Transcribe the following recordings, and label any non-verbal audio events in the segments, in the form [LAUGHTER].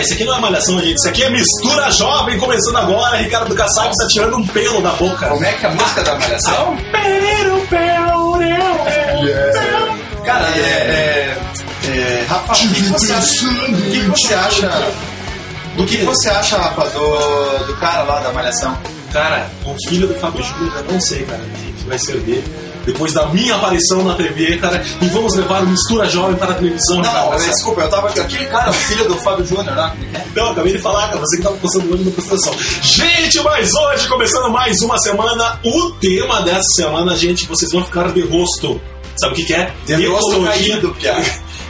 Isso aqui não é malhação, gente. Isso aqui é mistura jovem começando agora. Ricardo Kassab está tirando um pelo da boca. Como é que é a música da Malhação? Cara, é, é, é, Rafa, o que você acha, o que você acha do que você acha, Rafa, do, do cara lá da Malhação? Cara, o filho do Fábio Júnior, eu não sei, cara, que vai ser dele. Depois da minha aparição na TV, cara, e vamos levar o Mistura Jovem para a televisão. Não, Ricardo não, Kassab. desculpa, eu tava aqui. Aquele cara, filho do Fábio Júnior, né? Então, acabei de falar, cara, você que tava postando o olho na prestação. Gente, mas hoje, começando mais uma semana, o tema dessa semana, gente, vocês vão ficar de rosto. Sabe o que, que é? De rosto caído, piá.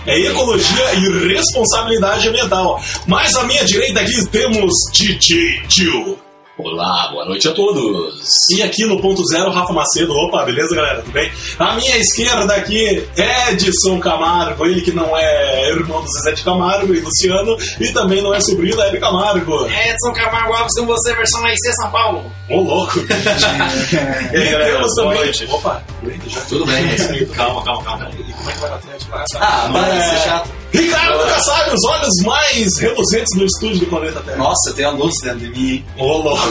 É ecologia e responsabilidade ambiental. Mas à minha direita aqui temos DJ Tio. Olá, boa noite a todos. E aqui no ponto zero, Rafa Macedo. Opa, beleza, galera? Tudo bem? À minha esquerda aqui, Edson Camargo. Ele que não é irmão do Zezé de Camargo e Luciano. E também não é sobrinho da Hebe Camargo. Edson Camargo Alves com você, versão AIC São Paulo. Ô, louco! [LAUGHS] Boa também. Opa, já Tudo bem? calma, calma, calma. E como é que vai no Atlético? Ah, para de É. ser chato. Ricardo Kassab, os olhos mais reluzentes no estúdio do planeta Terra. Nossa, tem a luz dentro de mim. hein? Ô, louco!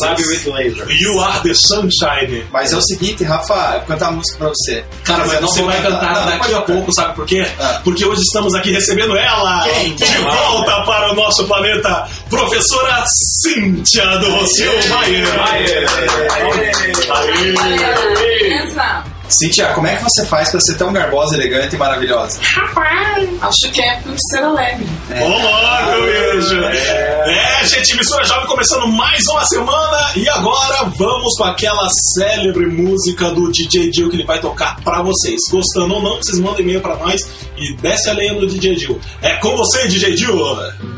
Sabe with laser. You are the sunshine. Mas é o seguinte, Rafa, eu vou cantar uma música pra você. Cara, mas você vai cantar daqui a pouco, sabe por quê? Ah. Porque hoje estamos aqui recebendo ela de volta para o nosso planeta, professora Cíntia do Rocio Cíntia, como é que você faz pra ser tão garbosa, elegante e maravilhosa? Rapaz, acho que é por ser alegre. Ô, louco, beijo! É, gente, Mistura Jovem começando mais uma semana e agora vamos com aquela célebre música do DJ Dil que ele vai tocar pra vocês. Gostando ou não, vocês mandam e-mail pra nós e desce a lenha no DJ Dil. É com você, DJ Dil!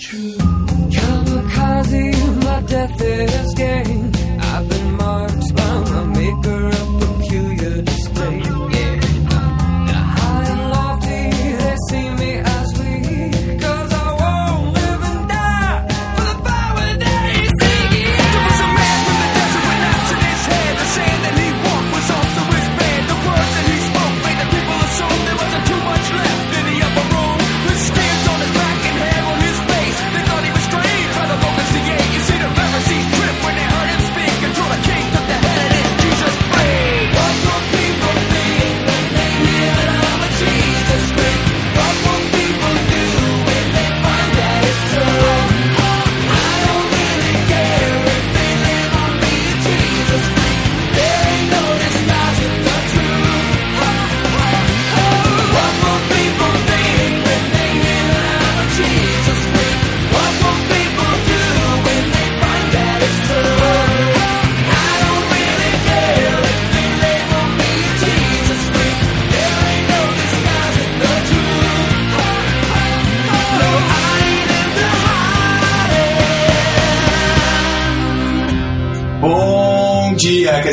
Truth. Kamikaze, my death is gain.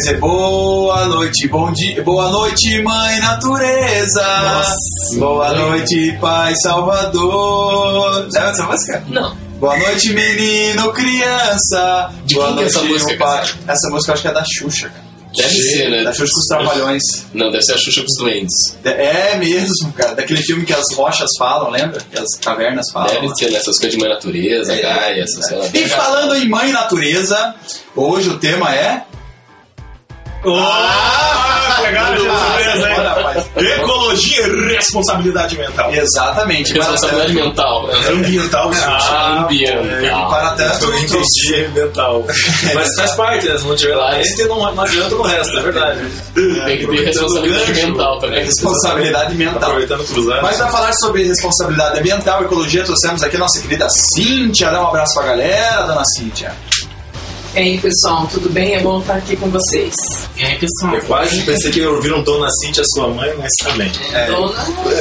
Dizer, boa noite, bom dia, boa noite, mãe natureza. Boa noite, pai salvador. Sabe essa música? Não. Boa noite, menino, criança. De boa é noite, essa música, pai. Essa música eu acho que é da Xuxa, cara. Deve ser, né? Da Xuxa com os Trapalhões. Não, deve ser a Xuxa com os Duendes. É mesmo, cara. Daquele filme que as rochas falam, lembra? Que as cavernas falam. Deve ser nessas coisas de mãe natureza, É. Gaia, essas lá. E falando em mãe natureza, hoje o tema é. Ah, pegaram de surpresa, hein? Ecologia e responsabilidade mental. Exatamente. Responsabilidade tanto, mental. Ambiental, Ah, ambiental. para tanto entendi ambiental. Mas faz parte, né? Se não tiver lá dentro, não, não adianta no resto, é verdade. Tem que ter responsabilidade mental também. responsabilidade mental. Aproveitando. Mas para falar sobre responsabilidade ambiental e ecologia, trouxemos aqui a nossa querida Cíntia. Dá um abraço pra galera, dona Cíntia. E aí, pessoal, tudo bem? É bom estar aqui com vocês. E aí, pessoal? Eu quase pensei que ouviram Dona Cintia, sua mãe, mas também. É. Dona, vai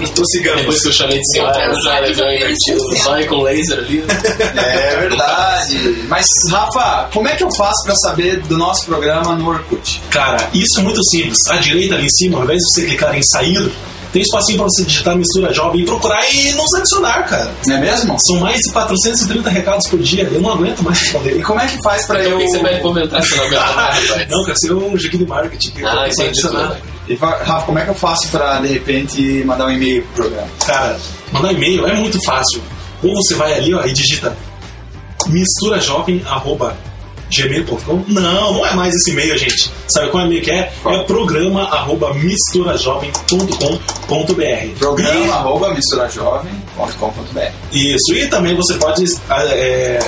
vir. Tossigamos. Depois que eu chamei de senhora, Eu já invertido, vai com laser ali. né? É verdade. Mas, Rafa, como é que eu faço pra saber do nosso programa no Orkut? Cara, isso é muito simples. À direita ali em cima, ao invés de você clicar em sair, tem um espacinho pra você digitar mistura jovem e procurar e nos adicionar, cara. Não é mesmo? São mais de 430 recados por dia. Eu não aguento mais responder. E como é que faz pra Então eu. o que você vai comentar se não aguenta? Não, cara, você é um gig de marketing. que eu Ah, posso entendi adicionar. E, fa- Rafa, como é que eu faço pra de repente mandar um e-mail pro programa? Cara, mandar e-mail é muito fácil. Ou você vai ali ó, e digita misturajovem.gmail.com Não, não é mais esse e-mail, gente. Sabe qual e-mail que é? Qual? É programa arroba misturajovem.com.br Programa arroba misturajovem.com.br Isso, e também você pode é,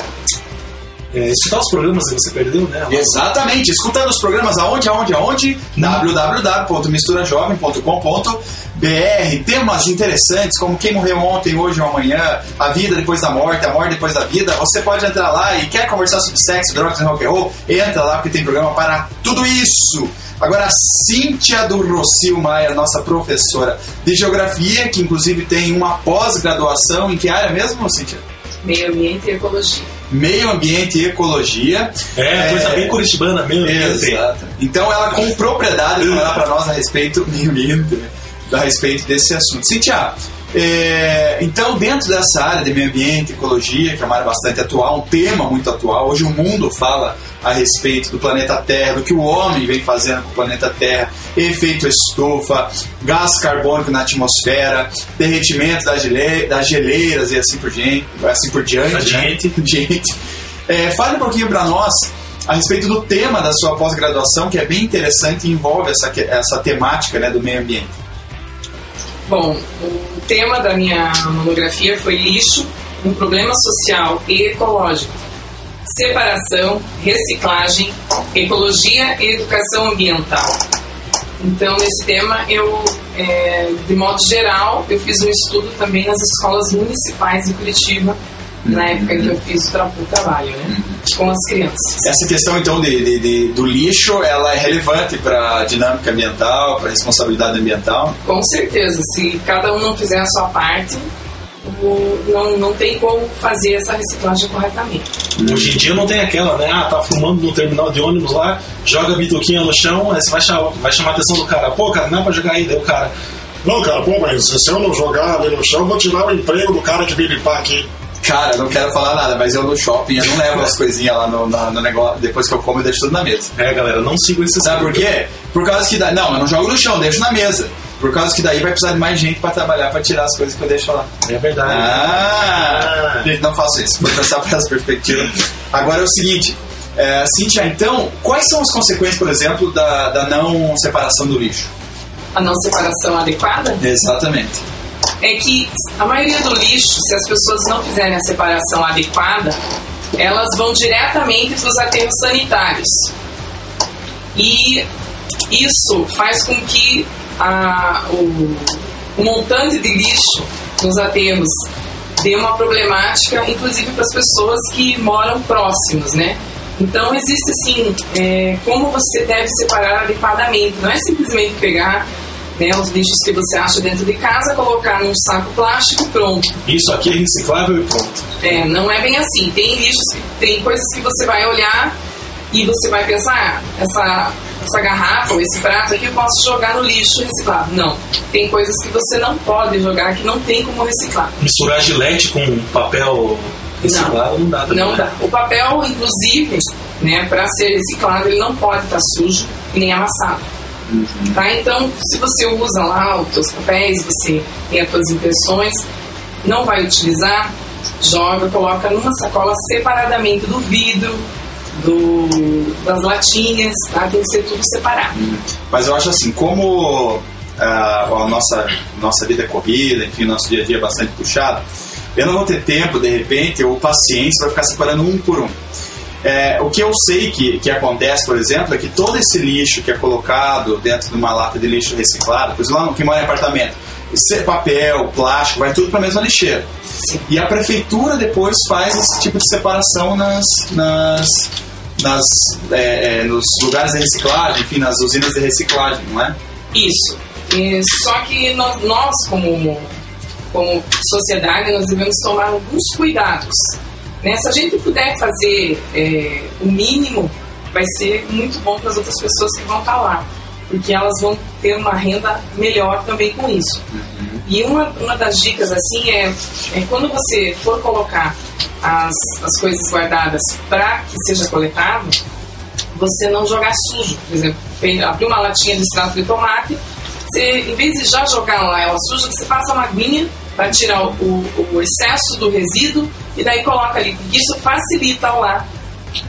é, escutar os programas que você perdeu, né? Exatamente, escutando os programas aonde, aonde, aonde? www.misturajovem.com.br Temas interessantes como quem morreu ontem, hoje ou amanhã, a vida depois da morte, a morte depois da vida. Você pode entrar lá e quer conversar sobre sexo, drogas e rock and roll? Entra lá porque tem programa para tudo isso. Agora, a Cíntia do Rocio Maia, nossa professora de geografia, que inclusive tem uma pós-graduação em que área mesmo, Cíntia? Meio ambiente e ecologia. Meio ambiente e ecologia. É, coisa bem curitibana mesmo. Exato. Então ela com propriedade falar para nós a respeito [LAUGHS] né? a respeito desse assunto. Cintia, é, então dentro dessa área de meio ambiente, ecologia, que é uma área bastante atual, um tema muito atual, hoje o mundo fala a respeito do planeta Terra, do que o homem vem fazendo com o planeta Terra, efeito estufa, gás carbônico na atmosfera, derretimento das, gele- das geleiras e assim por diante, assim por diante. né? Adiante. [LAUGHS] Gente, é, fale um pouquinho para nós a respeito do tema da sua pós-graduação, que é bem interessante e envolve essa, essa temática né, do meio ambiente. Bom, o tema da minha monografia foi lixo, um problema social e ecológico. Separação, reciclagem, ecologia e educação ambiental. Então, nesse tema, eu, é, de modo geral, eu fiz um estudo também nas escolas municipais de Curitiba, na época em que eu fiz o, tra o trabalho, né? Com as crianças. Essa questão, então, de, de- de- do lixo, ela é relevante para a dinâmica ambiental, para a responsabilidade ambiental. Com certeza, se cada um não fizer a sua parte, não, não tem como fazer essa reciclagem corretamente. Hoje em dia não tem aquela, né? Ah, tá fumando no terminal de ônibus lá, joga a bituquinha no chão, aí você vai chamar, vai chamar a atenção do cara. Pô, cara, não é pra jogar aí. Daí o cara, não, cara, pô, mas se eu não jogar ali no chão, eu vou tirar o emprego do cara que veio limpar aqui. Cara, eu não quero falar nada, mas eu no shopping, eu não levo as coisinhas lá no, na- no negócio, depois que eu como, eu deixo tudo na mesa. É, galera, não sigam esses Sabe por quê? Por causa que daí. Não, eu não jogo no chão, deixo na mesa. Por causa que daí vai precisar de mais gente para trabalhar, para tirar as coisas que eu deixo lá. É verdade. Ah! Gente, não faço isso. Vou pensar [LAUGHS] para essa perspectiva. Agora é o seguinte. É, Cíntia, então, quais são as consequências, por exemplo, da, da não separação do lixo? A não separação adequada Exatamente. é que a maioria do lixo, se as pessoas não fizerem a separação adequada, elas vão diretamente para os aterros sanitários. E isso faz com que a- o, o montante de lixo nos aterros dê uma problemática, inclusive para as pessoas que moram próximos, né? Então existe assim, é, como você deve separar adequadamente. Não é simplesmente pegar né, os lixos que você acha dentro de casa, colocar num saco plástico e pronto. Isso aqui é reciclável e pronto. É, não é bem assim. Tem lixos, tem coisas que você vai olhar e você vai pensar, ah, essa, essa garrafa ou esse prato aqui eu posso jogar no lixo reciclado. Não. Tem coisas que você não pode jogar, que não tem como reciclar. Misturar gilete com papel reciclado não, dá também. Não né? dá. O papel, inclusive, né? Para ser reciclado, ele não pode estar sujo e nem amassado. Tá? Então, se você usa lá os seus papéis, você tem as suas impressões, não vai utilizar, joga, coloca numa sacola separadamente do vidro, do, das latinhas, tá? Tem que ser tudo separado. Mas eu acho assim, como ah, a nossa, nossa vida é corrida, enfim, nosso dia a dia é bastante puxado, eu não vou ter tempo, de repente, ou paciência para ficar separando um por um. É, o que eu sei que, que acontece, por exemplo, é que todo esse lixo que é colocado dentro de uma lata de lixo reciclado, por exemplo, lá no que mora em apartamento, esse papel, plástico, vai tudo para a mesma lixeira. E a prefeitura depois faz esse tipo de separação nas, nas, nas, é, é, nos lugares de reciclagem, enfim, nas usinas de reciclagem, não é? Isso. E só que nós, nós como, como sociedade, nós devemos tomar alguns cuidados. Né? Se a gente puder fazer é, o mínimo, vai ser muito bom para as outras pessoas que vão estar lá. Porque elas vão ter uma renda melhor também com isso. E uma, uma das dicas assim é, é quando você for colocar as, as coisas guardadas para que seja coletado, você não jogar sujo. Por exemplo, abrir uma latinha de extrato de tomate, você, em vez de já jogar lá ela suja, você passa uma aguinha para tirar o, o- excesso do resíduo e daí coloca ali. porque Isso facilita lá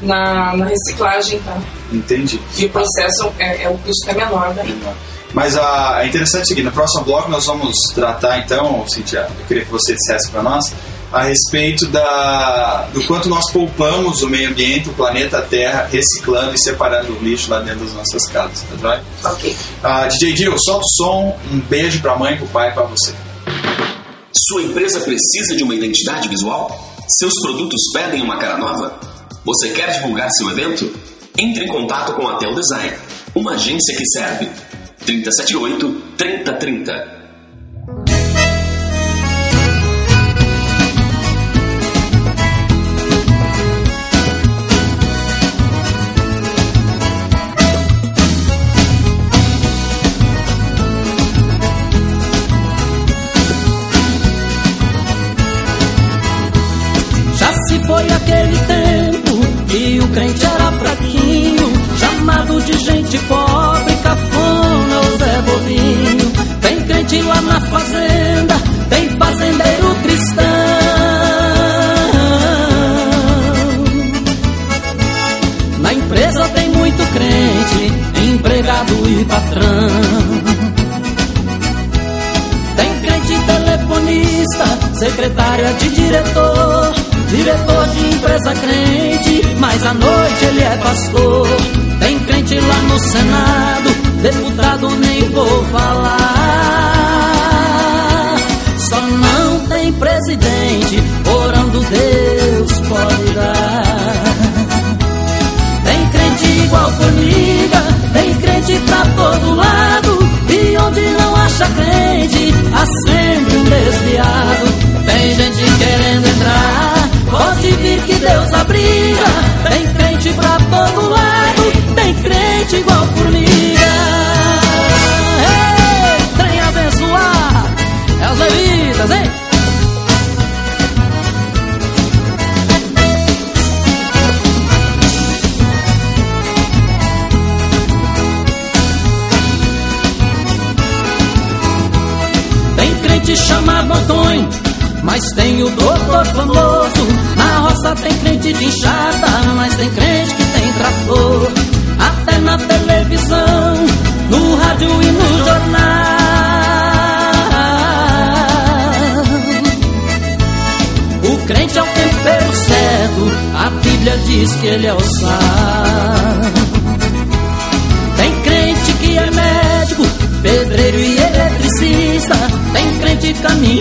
na, na reciclagem, tá? Entendi. E o processo é, é o custo é menor daí. Mas ah, é interessante o seguinte, no próximo bloco nós vamos tratar então, Cintia, eu queria que você dissesse para nós, a respeito da, do quanto nós poupamos o meio ambiente, o planeta Terra, reciclando e separando o lixo lá dentro das nossas casas, tá joia? Ok. Ah, DJ Dio, solta o som, um beijo pra mãe, pro pai e pra você. Sua empresa precisa de uma identidade visual? Seus produtos pedem uma cara nova? Você quer divulgar seu evento? Entre em contato com a Tel Design, uma agência que serve. 378 3030. Crente era fraquinho, chamado de gente pobre, cafona ou Zé Bovinho. Tem crente lá na fazenda, tem fazendeiro cristão. Na empresa tem muito crente, empregado e patrão. Tem crente telefonista, secretária de diretor, diretor de empresa crente, mas à noite ele é pastor. Tem crente lá no Senado, deputado nem vou falar. Só não tem presidente, orando Deus pode dar. Tem crente igual formiga, tem crente pra todo lado. E onde não acha crente, há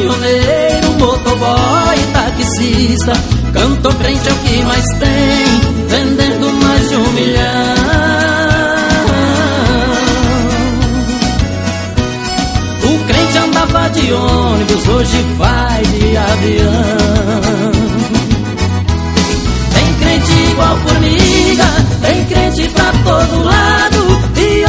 caminhoneiro, motoboy taxista. Cantor crente é o que mais tem, vendendo mais de um milhão. O crente andava de ônibus, hoje vai de avião. Tem crente igual formiga, tem crente pra todo lado.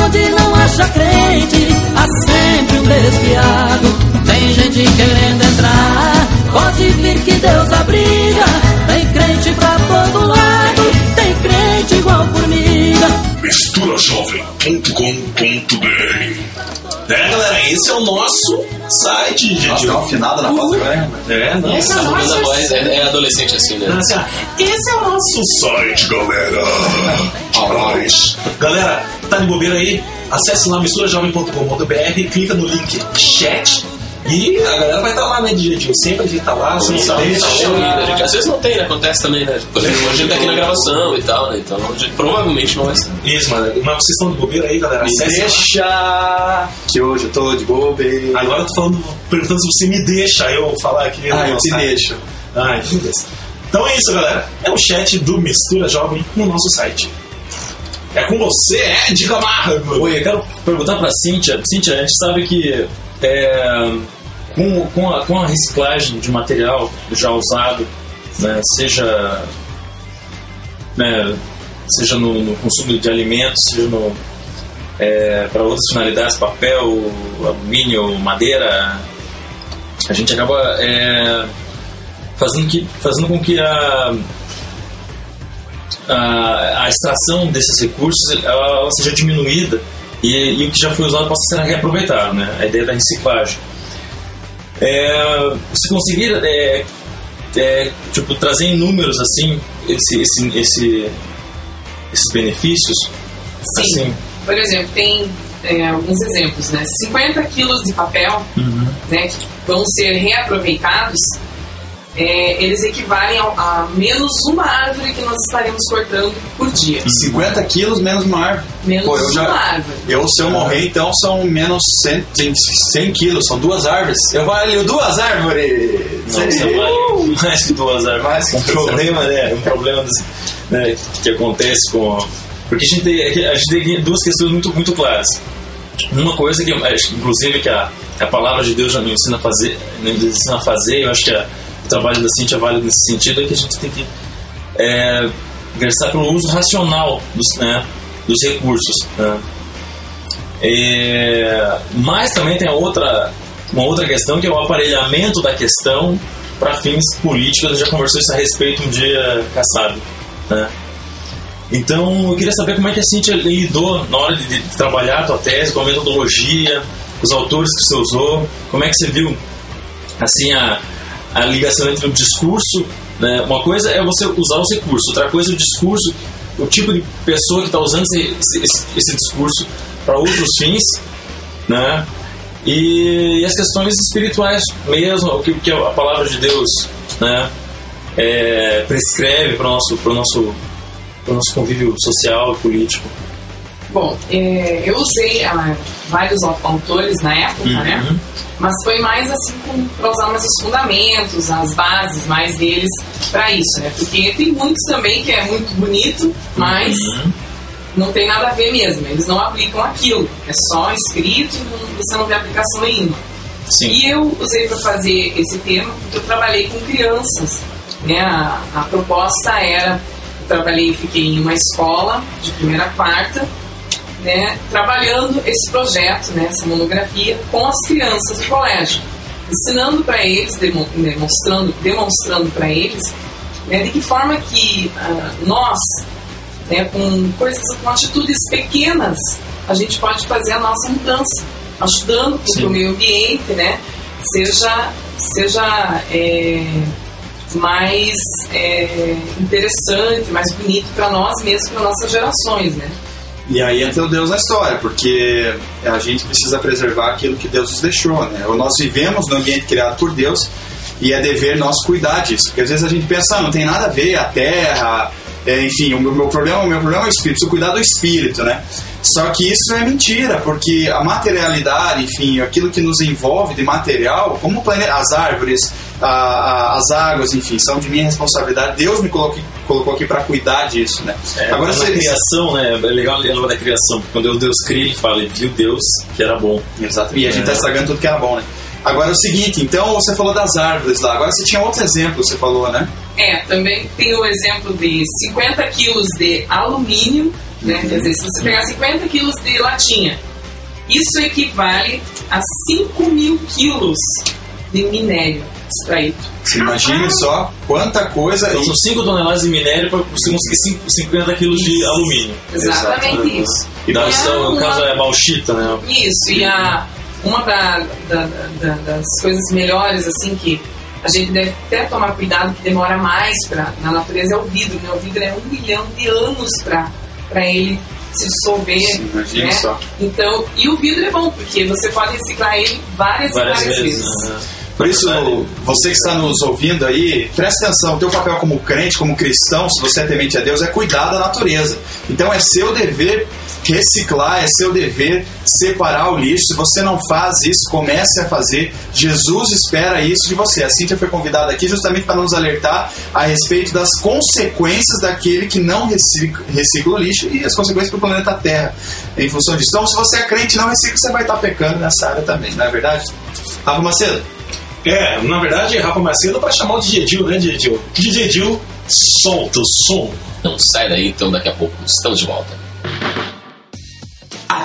Onde não acha crente, há sempre um desviado. Tem gente querendo entrar, pode vir que Deus abriga. Tem crente pra todo lado, tem crente igual É, galera, esse é o nosso site, Nossa, gente. dá uma afinada na voz agora, hein? É, não. Esse é o nosso voz é, é adolescente assim, né? Esse é o nosso site, galera. Alright. Galera, tá de bobeira aí? Acesse lá misturajovem.com.br, clica no link chat e a galera vai estar lá, né, de jeitinho. Sempre a gente tá lá, sem saber. Tá né, gente? Às vezes não tem, né? Acontece também, né? Por exemplo, a gente tá aqui na gravação e tal, né? Então, a gente provavelmente não vai ser. Isso, mano. Mas vocês estão de bobeira aí, galera? Me Acesse lá. deixa que hoje eu tô de bobe. Agora eu tô falando, perguntando se você me deixa eu falar aqui. Ah, eu te site. deixo. Ai, meu Deus. Então é isso, galera. É o chat do Mistura Jovem no nosso site. É com você, Ed Camargo. Oi, eu quero perguntar pra Cíntia. Cíntia, a gente sabe que é, com, com, a, com a reciclagem de material já usado, né, seja, né, seja no, no consumo de alimentos, seja no, é, para outras finalidades, papel, alumínio, madeira, a gente acaba é, fazendo, que, fazendo com que a, a, a extração desses recursos ela, ela seja diminuída e, e o que já foi usado possa ser reaproveitado, né? A ideia da reciclagem. É, se conseguir é, é, tipo, trazer em números assim esse, esse, esse- esses benefícios, Sim. assim, Por exemplo, tem é, alguns exemplos, né? 50 quilos de papel, né, que vão ser reaproveitados, é, eles equivalem a, a menos uma árvore que nós estaremos cortando por dia. 50 quilos menos uma árvore. Menos Pô, eu já- uma árvore. Eu, se eu morrer, então são menos 100, 100 quilos, são duas árvores. Eu valho duas árvores! Não, você vale mais que duas árvores. Mais que um duas problema, né? Um problema desse- né, que acontece com. Porque a gente tem, é a gente tem duas questões muito, muito claras. Uma coisa que, que, inclusive, que a, a palavra de Deus já nos ensina a fazer, nos ensina a fazer, eu acho que a- o trabalho da Cintia vale nesse sentido, é que a gente tem que é, versar pelo uso racional dos, né, dos recursos. Né? É, mas também tem outra, uma outra questão que é o aparelhamento da questão para fins políticos. A gente já conversou isso a respeito um dia, Kassab. Né? Então eu queria saber como é que a Cintia lidou na hora de, de trabalhar a tua tese, com a metodologia, os autores que você usou, como é que você viu assim a, a ligação entre o discurso, né? uma coisa é você usar os recursos, outra coisa é o discurso, o tipo de pessoa que está usando esse, esse, esse discurso para outros fins, né? E, e as questões espirituais mesmo, o que, que a palavra de Deus, né? é, prescreve para o nosso, pro nosso, pro nosso convívio social e político. Bom, é, eu usei ah, vários au- autores na época, né? Uhum. Mas foi mais assim para usar mais os fundamentos, as bases mais deles para isso, né? Porque tem muitos também que é muito bonito, mas Uhum. não tem nada a ver mesmo. Eles não aplicam aquilo. É só escrito e você não vê aplicação nenhuma. Sim. E eu usei para fazer esse tema porque eu trabalhei com crianças. Né? A, a proposta era, eu trabalhei, fiquei em uma escola de primeira a quarta, né? trabalhando esse projeto, né? essa monografia, com as crianças do colégio, ensinando para eles, demo- demonstrando, demonstrando para eles né? de que forma que ah, nós, né? com coisas, com atitudes pequenas, a gente pode fazer a nossa mudança, ajudando Sim. o meio ambiente, né? seja, seja é, mais é, interessante, mais bonito para nós mesmos, para nossas gerações, né? E aí entra o Deus na história, porque a gente precisa preservar aquilo que Deus nos deixou, né? Ou Nós vivemos no ambiente criado por Deus e é dever nosso cuidar disso. Porque às vezes a gente pensa, ah, não tem nada a ver a terra, é, enfim, o meu, meu problema, o meu problema é o espírito, preciso cuidar do espírito, né? Só que isso é mentira, porque a materialidade, enfim, aquilo que nos envolve de material, como as árvores, a- a- as águas, enfim, são de minha responsabilidade. Deus me colocou, colocou aqui para cuidar disso, né? É, Agora, se criação, né? É legal lembrar da criação, porque quando Deus cria, ele fala, e viu Deus que era bom. Exato. E a gente É. tá estragando tudo que era bom, né? Agora é o seguinte, então você falou das árvores lá. Agora você tinha outro exemplo, você falou, né? É, também tem o exemplo de 50 quilos de alumínio, né? Quer dizer, se você pegar 50 quilos de latinha, isso equivale a 5 mil quilos de minério extraído. Você imagine só quanta coisa. Então são 5 toneladas de minério para você conseguir cinco- 50 quilos de alumínio. Exatamente isso. E daí, E são, no a- caso é bauxita, né? Isso, e a, uma da- da- da- das coisas melhores, assim, que a gente deve até tomar cuidado, que demora mais pra, na natureza, é o vidro. Né? O vidro é um milhão de anos para ele se dissolver. Sim, imagine né? só. Então, e o vidro é bom, porque você pode reciclar ele várias, Várias e várias vezes. vezes. né? Por isso, você que está nos ouvindo aí, presta atenção, o teu papel como crente, como cristão, se você é temente a Deus, é cuidar da natureza. Então é seu dever reciclar, é seu dever separar o lixo. Se você não faz isso, comece a fazer. Jesus espera isso de você. A Cíntia foi convidada aqui justamente para nos alertar a respeito das consequências daquele que não recicla, recicla o lixo e as consequências para o planeta Terra em função disso. Então, se você é crente e não recicla, você vai estar pecando nessa área também, não é verdade? Rafa Macedo? É, na verdade, Rafa Macedo para chamar o DJ Dil, né, DJ Dil? DJ Dil, solta o som. Então sai daí, então daqui a pouco estamos de volta.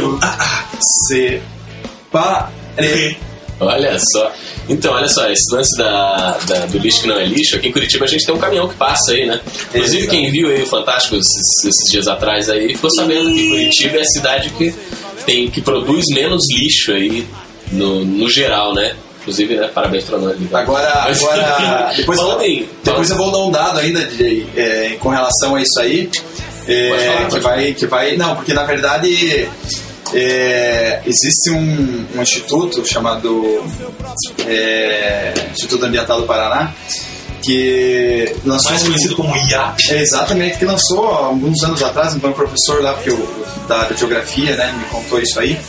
Pro lixo. Separe. Olha só. Então, olha só, esse lance da, da- do lixo que não é lixo, aqui em Curitiba a gente tem um caminhão que passa aí, né? Inclusive, quem viu aí o Fantástico esses, esses dias atrás aí, ficou sabendo que Curitiba é a cidade que, tem, que produz menos lixo aí, no, no geral, né? Inclusive, né? Parabéns pra nós. [LAUGHS] Agora, Mas, agora depois, em- depois eu vou dar um dado ainda DJ, é, com relação a isso aí. É, que, vai, que vai. Não, porque na verdade é, existe um, um instituto chamado é, Instituto Ambiental do Paraná que lançou Mais conhecido como IAP. É, exatamente, que lançou há alguns anos atrás, um professor lá que eu, da, da geografia, né, me contou isso aí,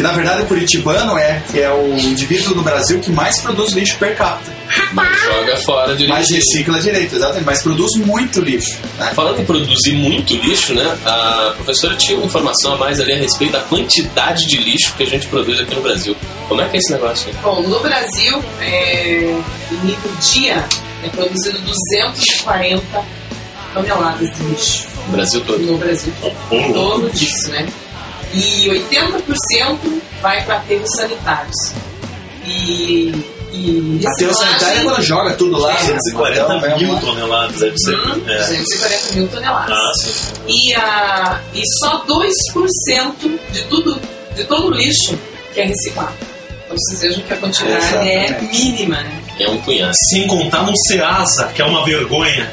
que na verdade o curitibano é, que é o indivíduo no Brasil que mais produz lixo per capita. Mas joga fora de Mais lixo. recicla direito, exatamente, mas produz muito lixo. Né? Falando em produzir muito lixo, né? A professora tinha uma informação a mais ali a respeito da quantidade de lixo que a gente produz aqui no Brasil. Como é que é esse negócio aí? Bom, no Brasil, é, em nível dia, é produzido 240 toneladas de lixo O Brasil todo. no Brasil. Em torno disso, né? E 80% vai para aterros sanitários. E, e Aterro sanitário é quando joga tudo lá. 240 então, é mil toneladas, deve ser. Hum, É. 240 mil toneladas. Ah, sim. E, a, e só 2% de tudo, de todo o lixo que é reciclado. Então vocês vejam que a quantidade é Exatamente. mínima, né? É um punhado. Sem contar no Ceasa, que é uma vergonha.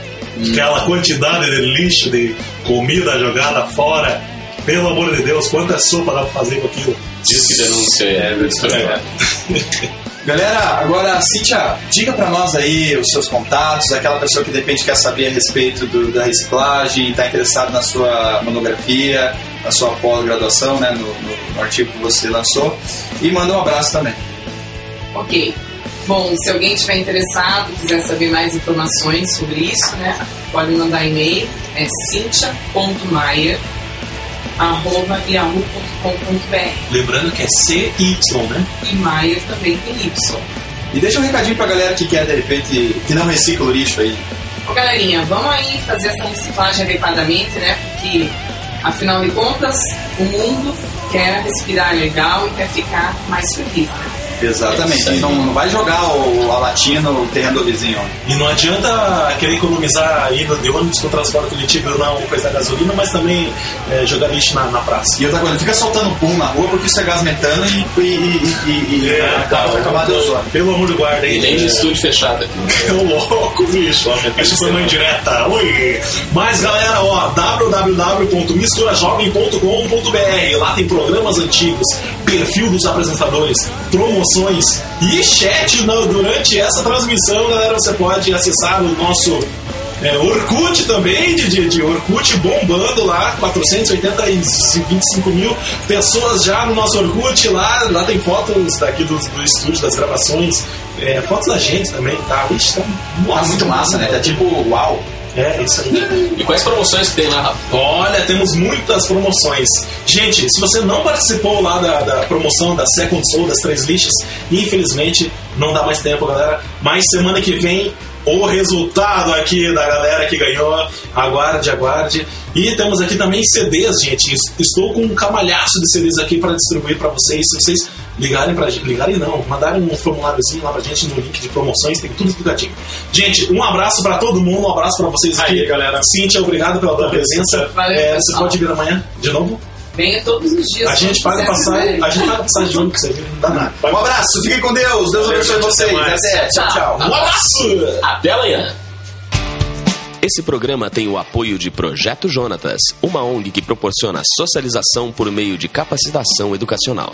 Aquela quantidade de lixo, de comida jogada fora. Pelo amor de Deus, quanta sopa dá pra fazer com aquilo? Diz que denúncia é É. [LAUGHS] Galera, agora, Cíntia, diga pra nós aí os seus contatos, aquela pessoa que de repente quer saber a respeito do- da reciclagem, está interessado na sua monografia, na sua pós-graduação, né, no, no- no artigo que você lançou, e manda um abraço também. Ok. Bom, se alguém estiver interessado, quiser saber mais informações sobre isso, né? Pode mandar e-mail, é cintia.maier, arroba yahoo.com.br. Lembrando que é CY, né? E Maier também tem Y. E deixa um recadinho pra galera que quer, de repente, que não recicla o lixo aí. Ô, galerinha, vamos aí fazer essa reciclagem adequadamente, né? Porque, afinal de contas, o mundo quer respirar legal e quer ficar mais feliz, né? Exatamente. E não, não vai jogar o, a latinha no terreno do vizinho. E não adianta querer economizar a ida de ônibus com transporte coletivo não coisa da gasolina, mas também é, jogar lixo na, na praça. E outra coisa, fica soltando pum na rua porque isso é gás metano e, e, e, e, e É, acaba de ozônio. Pelo amor do guarda, hein? E nem de É. estúdio fechado aqui. [LAUGHS] É louco, bicho. Isso foi uma indireta. Ui. Mas, galera, ó, www.misturajovem.com.br. Lá tem programas antigos, perfil dos apresentadores, promoções e chat na- durante essa transmissão, galera. Você pode acessar o nosso é, Orkut também, de, de, Orkut bombando lá, 485 mil pessoas já no nosso Orkut lá, lá tem fotos daqui do, do estúdio, das gravações, é, fotos da gente também, tá? Ixi, tá, Tá muito massa, né? Tá tipo, uau. É, isso aí. E quais promoções tem lá? Olha, temos muitas promoções. Gente, se você não participou lá da, da promoção da Second Soul, das três lixas, infelizmente não dá mais tempo, galera. Mas semana que vem, o resultado aqui da galera que ganhou. Aguarde, aguarde. E temos aqui também CDs, gente. Es- Estou com um camalhaço de CDs aqui para distribuir para vocês. Se vocês ligarem pra gente, ligarem não, mandarem um formuláriozinho lá pra gente no link de promoções, tem tudo explicadinho. Gente, um abraço pra todo mundo, um abraço pra vocês aqui. Aí, galera. Cíntia, obrigado pela tua presença. Valeu, É, você pode vir amanhã de novo? Venha todos os dias. A gente paga passagem, a gente paga passagem de ônibus você vir, não dá nada. Um abraço, fiquem com Deus. Deus abençoe vocês. Até, tchau, tchau. Um abraço! Até amanhã! Esse programa tem o apoio de Projeto Jonatas, uma ONG que proporciona socialização por meio de capacitação educacional.